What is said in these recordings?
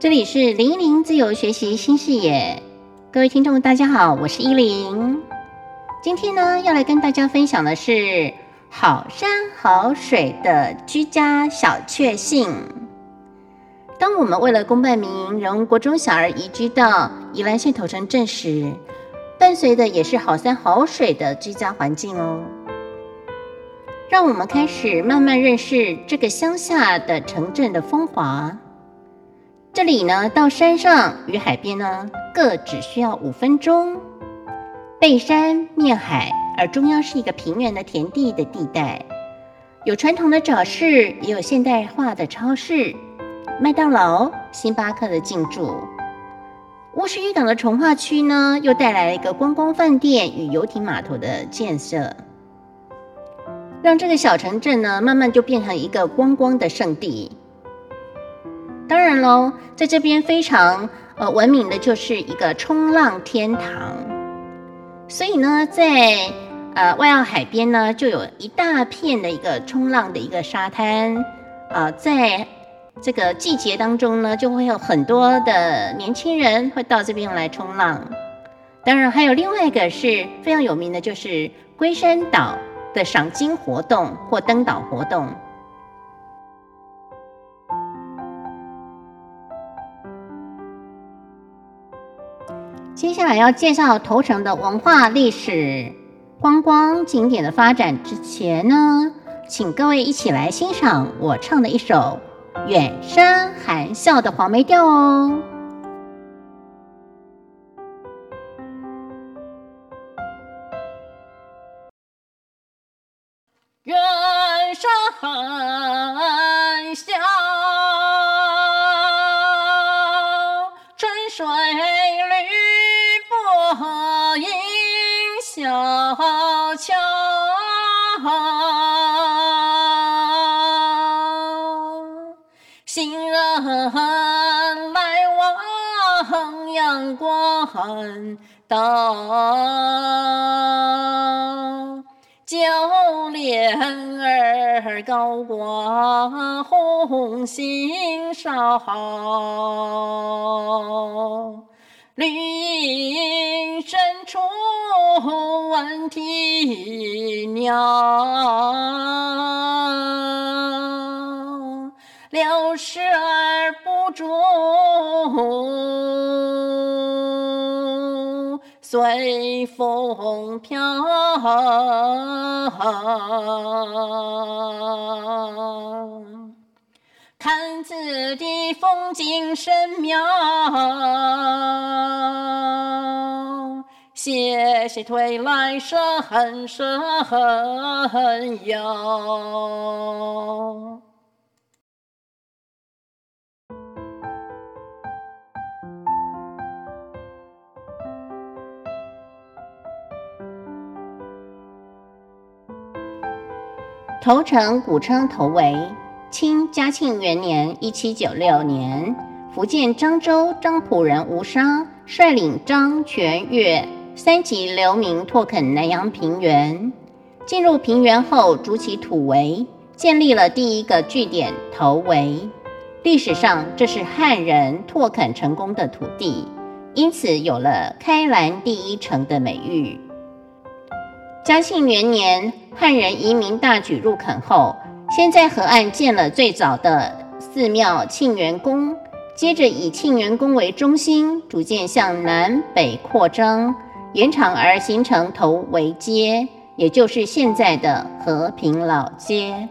这里是零一零自由学习新视野，各位听众大家好，我是依林。今天呢，要来跟大家分享的是好山好水的居家小确幸。当我们为了公办民营人国中小儿移居到宜兰县头城镇时，伴随的也是好山好水的居家环境哦。让我们开始慢慢认识这个乡下的城镇的风华。这里呢，到山上与海边呢，各只需要五分钟。背山面海，而中央是一个平原的田地的地带，有传统的早市，也有现代化的超市、麦当劳、星巴克的进驻。乌石渔港的从化区呢，又带来了一个观光饭店与游艇码头的建设。让这个小城镇呢，慢慢就变成一个观光的圣地。当然喽，在这边非常呃闻名的就是一个冲浪天堂。所以呢，在呃外澳海边呢，就有一大片的一个冲浪的一个沙滩。呃，在这个季节当中呢，就会有很多的年轻人会到这边来冲浪。当然，还有另外一个是非常有名的，就是龟山岛。的赏金活动或登岛活动。接下来要介绍头城的文化历史、观光景点的发展之前呢，请各位一起来欣赏我唱的一首《远山含笑》的黄梅调哦。小桥，行人来往阳光道。九莲儿高挂红星梢，绿荫深处闻啼鸟，柳絮儿不住。随风飘，看此地风景神妙，斜斜推来深深幽。头城古称头围，清嘉庆元年（一七九六年），福建漳州漳浦人吴沙率领漳泉粤三级流民拓垦南洋平原。进入平原后，筑起土围，建立了第一个据点头围。历史上，这是汉人拓垦成功的土地，因此有了“开兰第一城”的美誉。嘉庆元年。汉人移民大举入垦后，先在河岸建了最早的寺庙庆元宫，接着以庆元宫为中心，逐渐向南北扩张，延长而形成头围街，也就是现在的和平老街。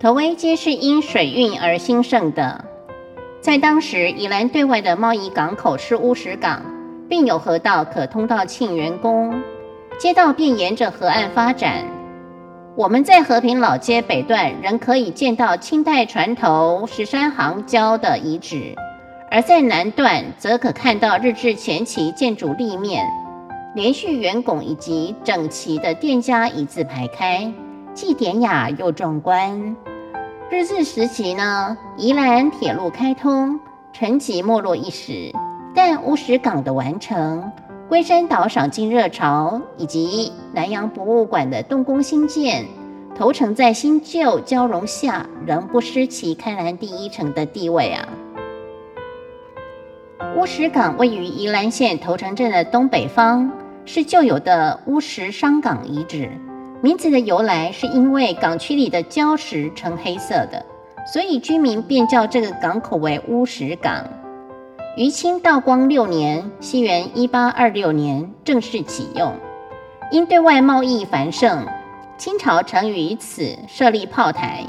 头围街是因水运而兴盛的，在当时宜兰对外的贸易港口是乌石港，并有河道可通到庆元宫。街道便沿着河岸发展。我们在和平老街北段仍可以见到清代船头十三行礁的遗址，而在南段则可看到日治前期建筑立面，连续圆拱以及整齐的店家一字排开，既典雅又壮观。日治时期呢，宜兰铁路开通，沉寂没落一时，但乌石港的完成。龟山岛赏金热潮，以及南洋博物馆的动工兴建，头城在新旧交融下，仍不失其开兰第一城的地位啊！乌石港位于宜兰县头城镇的东北方，是旧有的乌石商港遗址。名字的由来是因为港区里的礁石呈黑色的，所以居民便叫这个港口为乌石港。于清道光六年（西元一八二六年）正式启用。因对外贸易繁盛，清朝曾于此设立炮台、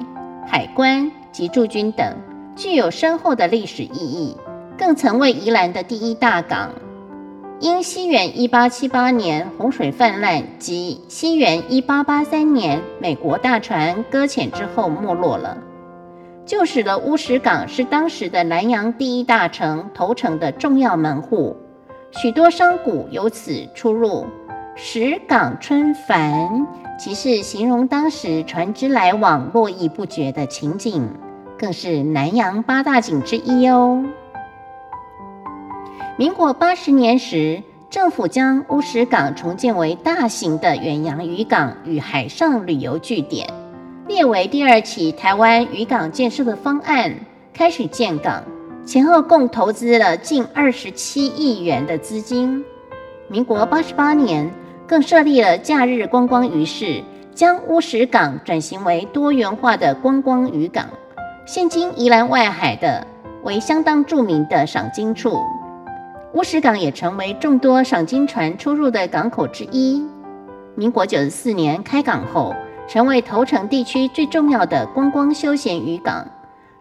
海关及驻军等，具有深厚的历史意义。更曾为宜兰的第一大港。因西元一八七八年洪水泛滥及西元一八八三年美国大船搁浅之后没落了，就使得乌石港是当时的南洋第一大城头城的重要门户，许多商贾由此出入。石港春繁，即是形容当时船只来往络绎不绝的情景，更是南洋八大景之一哦。民国八十年时，政府将乌石港重建为大型的远洋渔港与海上旅游据点，列为第二起台湾渔港建设的方案，开始建港，前后共投资了近二十七亿元的资金。民国八十八年。更设立了假日观光渔市，将乌石港转型为多元化的观光渔港。现今宜兰外海的为相当著名的赏金处，乌石港也成为众多赏金船出入的港口之一。民国九十四年开港后，成为头城地区最重要的观光休闲渔港。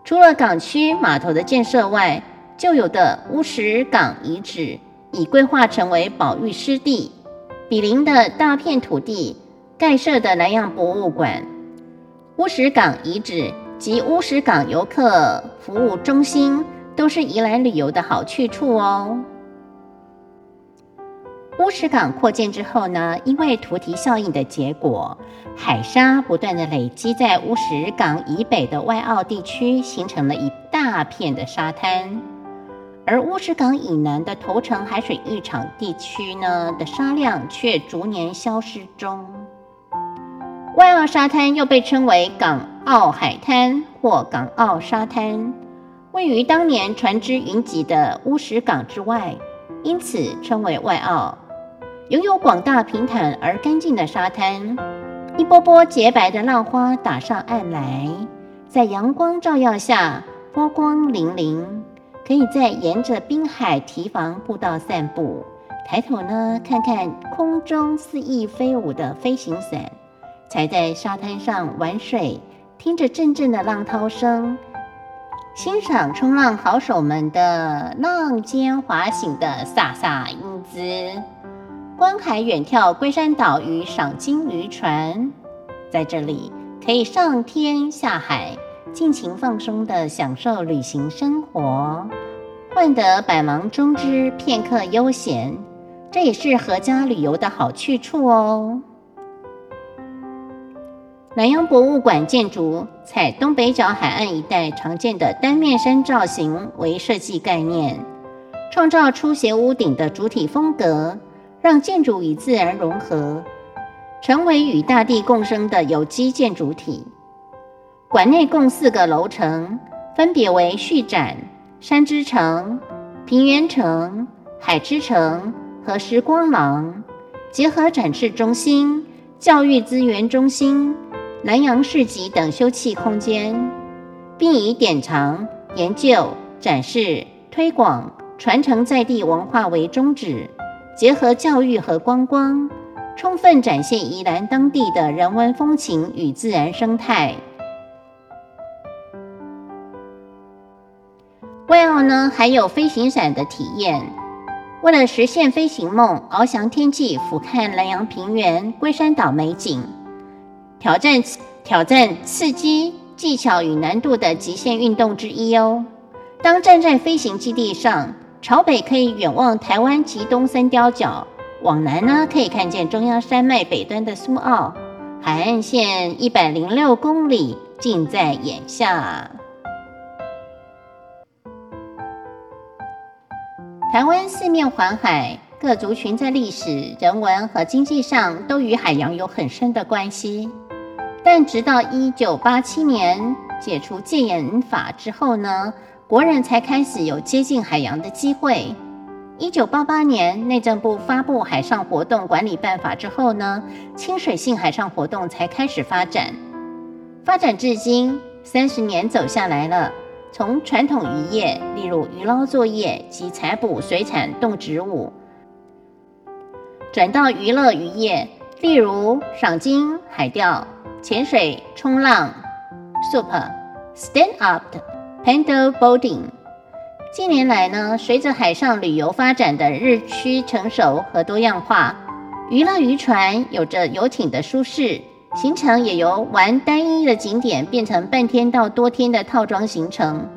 除了港区码头的建设外，旧有的乌石港遗址已规划成为保育湿地。比邻的大片土地盖设的南洋博物馆、乌石港遗址及乌石港游客服务中心，都是宜兰旅游的好去处哦。乌石港扩建之后呢，因为图提效应的结果，海沙不断的累积在乌石港以北的外澳地区，形成了一大片的沙滩。而乌石港以南的头城海水浴场地区呢的沙量却逐年消失中。外澳沙滩又被称为港澳海滩或港澳沙滩，位于当年船只云集的乌石港之外，因此称为外澳。拥有广大平坦而干净的沙滩，一波波洁白的浪花打上岸来，在阳光照耀下波光粼粼。可以在沿着滨海堤防步道散步，抬头呢看看空中肆意飞舞的飞行伞，踩在沙滩上玩水，听着阵阵的浪涛声，欣赏冲浪好手们的浪尖滑行的飒飒英姿，观海远眺龟山岛与赏金渔船，在这里可以上天下海。尽情放松的享受旅行生活，换得百忙中之片刻悠闲，这也是合家旅游的好去处哦。南洋博物馆建筑采东北角海岸一带常见的单面山造型为设计概念，创造出斜屋顶的主体风格，让建筑与自然融合，成为与大地共生的有机建筑体。馆内共四个楼层，分别为序展、山之城、平原城、海之城和时光廊，结合展示中心、教育资源中心、南洋市集等休憩空间，并以典藏、研究、展示、推广、传承在地文化为宗旨，结合教育和观光，充分展现宜兰当地的人文风情与自然生态。外澳呢，还有飞行伞的体验。为了实现飞行梦，翱翔天际，俯瞰南洋平原、龟山岛美景，挑战挑战刺激技巧与难度的极限运动之一哦。当站在飞行基地上，朝北可以远望台湾及东三雕角，往南呢可以看见中央山脉北端的苏澳海岸线，一百零六公里近在眼下。台湾四面环海，各族群在历史、人文和经济上都与海洋有很深的关系。但直到一九八七年解除戒严法之后呢，国人才开始有接近海洋的机会。一九八八年，内政部发布《海上活动管理办法》之后呢，清水性海上活动才开始发展。发展至今，三十年走下来了，从传统渔业，例如渔捞作业及采捕水产动植物，转到娱乐渔业，例如赏金、海钓、潜水、冲浪、SUP、Stand Up、Paddle Boarding。近年来呢，随着海上旅游发展的日趋成熟和多样化，娱乐渔船有着游艇的舒适，行程也由玩单一的景点变成半天到多天的套装行程。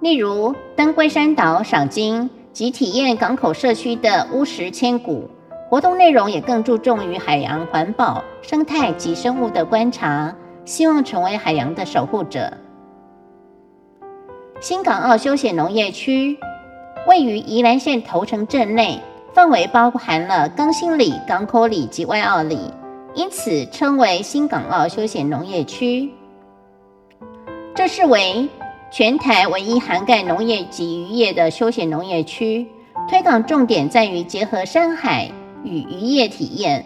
例如登龟山岛赏鲸及体验港口社区的乌石千古，活动内容也更注重于海洋环保、生态及生物的观察，希望成为海洋的守护者。新港澳休闲农业区位于宜兰县头城镇内，范围包含了更新里、港口里及外澳里，因此称为新港澳休闲农业区。这是为全台唯一涵盖农业及渔业的休闲农业区，推广重点在于结合山海与渔业体验，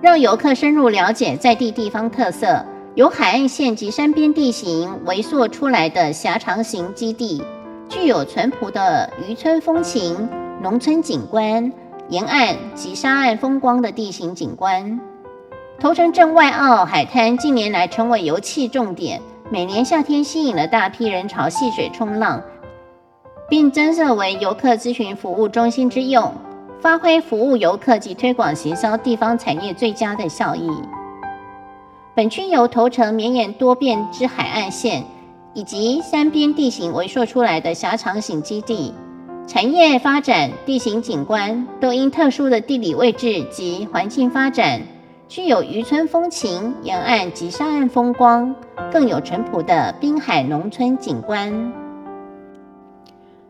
让游客深入了解在地地方特色。由海岸线及山边地形围塑出来的狭长型基地，具有淳朴的渔村风情、农村景观、沿岸及沙岸风光的地形景观。头城镇外澳海滩近年来成为游憩重点，每年夏天吸引了大批人潮戏水冲浪，并增设为游客咨询服务中心之用，发挥服务游客及推广行销地方产业最佳的效益。本区由头城绵延多变之海岸线，以及山边地形围塑出来的狭长型基地，产业发展、地形景观都因特殊的地理位置及环境发展，具有渔村风情、沿岸及沙岸风光，更有淳朴的滨海农村景观。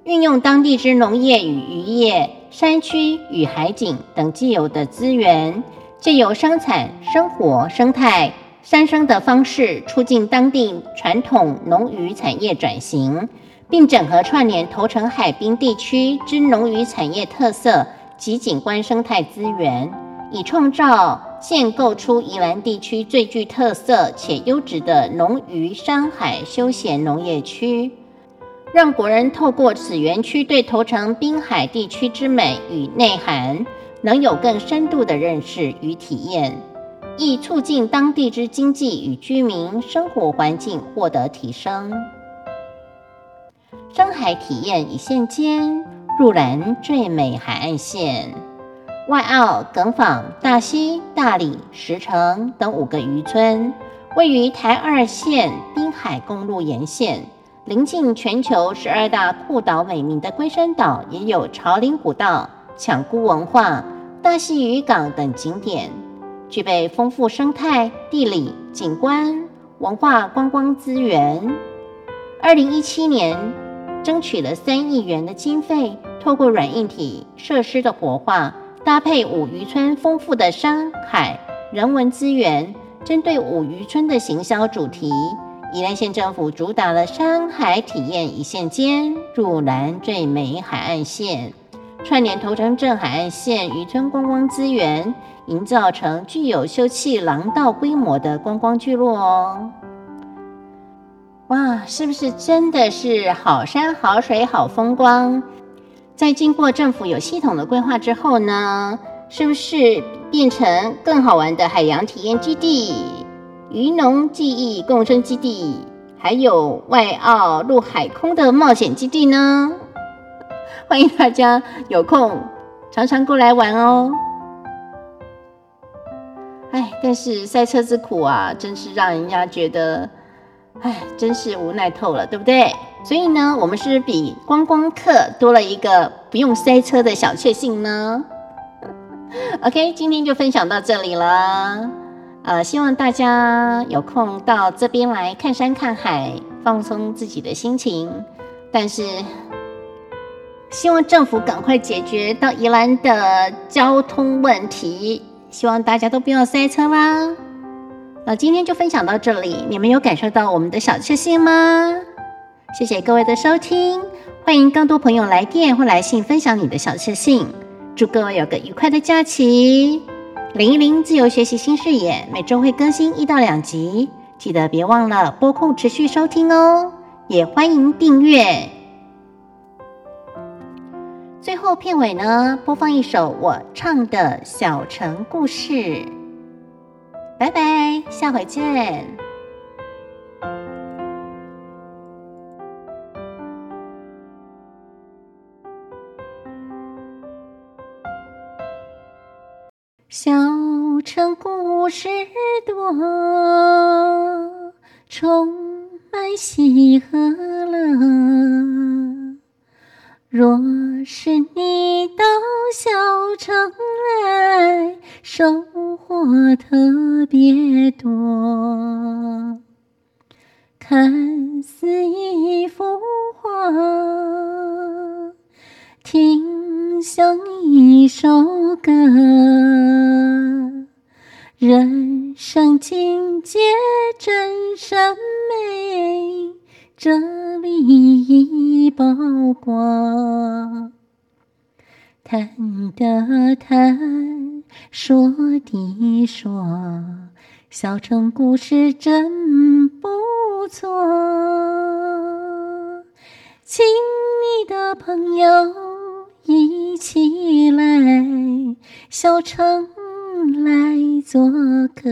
运用当地之农业与渔业、山区与海景等既有的资源，借由生产、生活、生态。三生的方式，促进当地传统农渔产业转型，并整合串联头城海滨地区之农渔产业特色及景观生态资源，以创造建构出宜兰地区最具特色且优质的农渔山海休闲农业区，让国人透过此园区对头城滨海地区之美与内涵，能有更深度的认识与体验。亦促进当地之经济与居民生活环境获得提升。深海体验一线间，入兰最美海岸线。外澳、耿坊、大溪、大理、石城等五个渔村，位于台二线滨海公路沿线，临近全球十二大酷岛美名的龟山岛，也有朝林古道、抢孤文化、大溪渔港等景点。具备丰富生态、地理、景观、文化观光资源。二零一七年，争取了三亿元的经费，透过软硬体设施的活化，搭配五渔村丰富的山海人文资源，针对五渔村的行销主题，宜兰县政府主打了山海体验一线间，入兰最美海岸线，串联头城镇海岸线渔村观光资源。营造成具有休憩廊道规模的观光聚落哦！哇，是不是真的是好山好水好风光？在经过政府有系统的规划之后呢，是不是变成更好玩的海洋体验基地、渔农记忆共生基地，还有外澳陆海空的冒险基地呢？欢迎大家有空常常过来玩哦！哎，但是赛车之苦啊，真是让人家觉得，哎，真是无奈透了，对不对？所以呢，我们是比观光客多了一个不用塞车的小确幸呢。OK，今天就分享到这里了。呃，希望大家有空到这边来看山看海，放松自己的心情。但是，希望政府赶快解决到宜兰的交通问题。希望大家都不要塞车啦！那今天就分享到这里，你们有感受到我们的小确幸吗？谢谢各位的收听，欢迎更多朋友来电或来信分享你的小确幸。祝各位有个愉快的假期！零一零自由学习新视野，每周会更新一到两集，记得别忘了拨空持续收听哦，也欢迎订阅。最后片尾呢，播放一首我唱的小城故事。拜拜，下回见。小城故事多，充满喜和谈的谈，说的说，小城故事真不错。请你的朋友一起来，小城。来做客。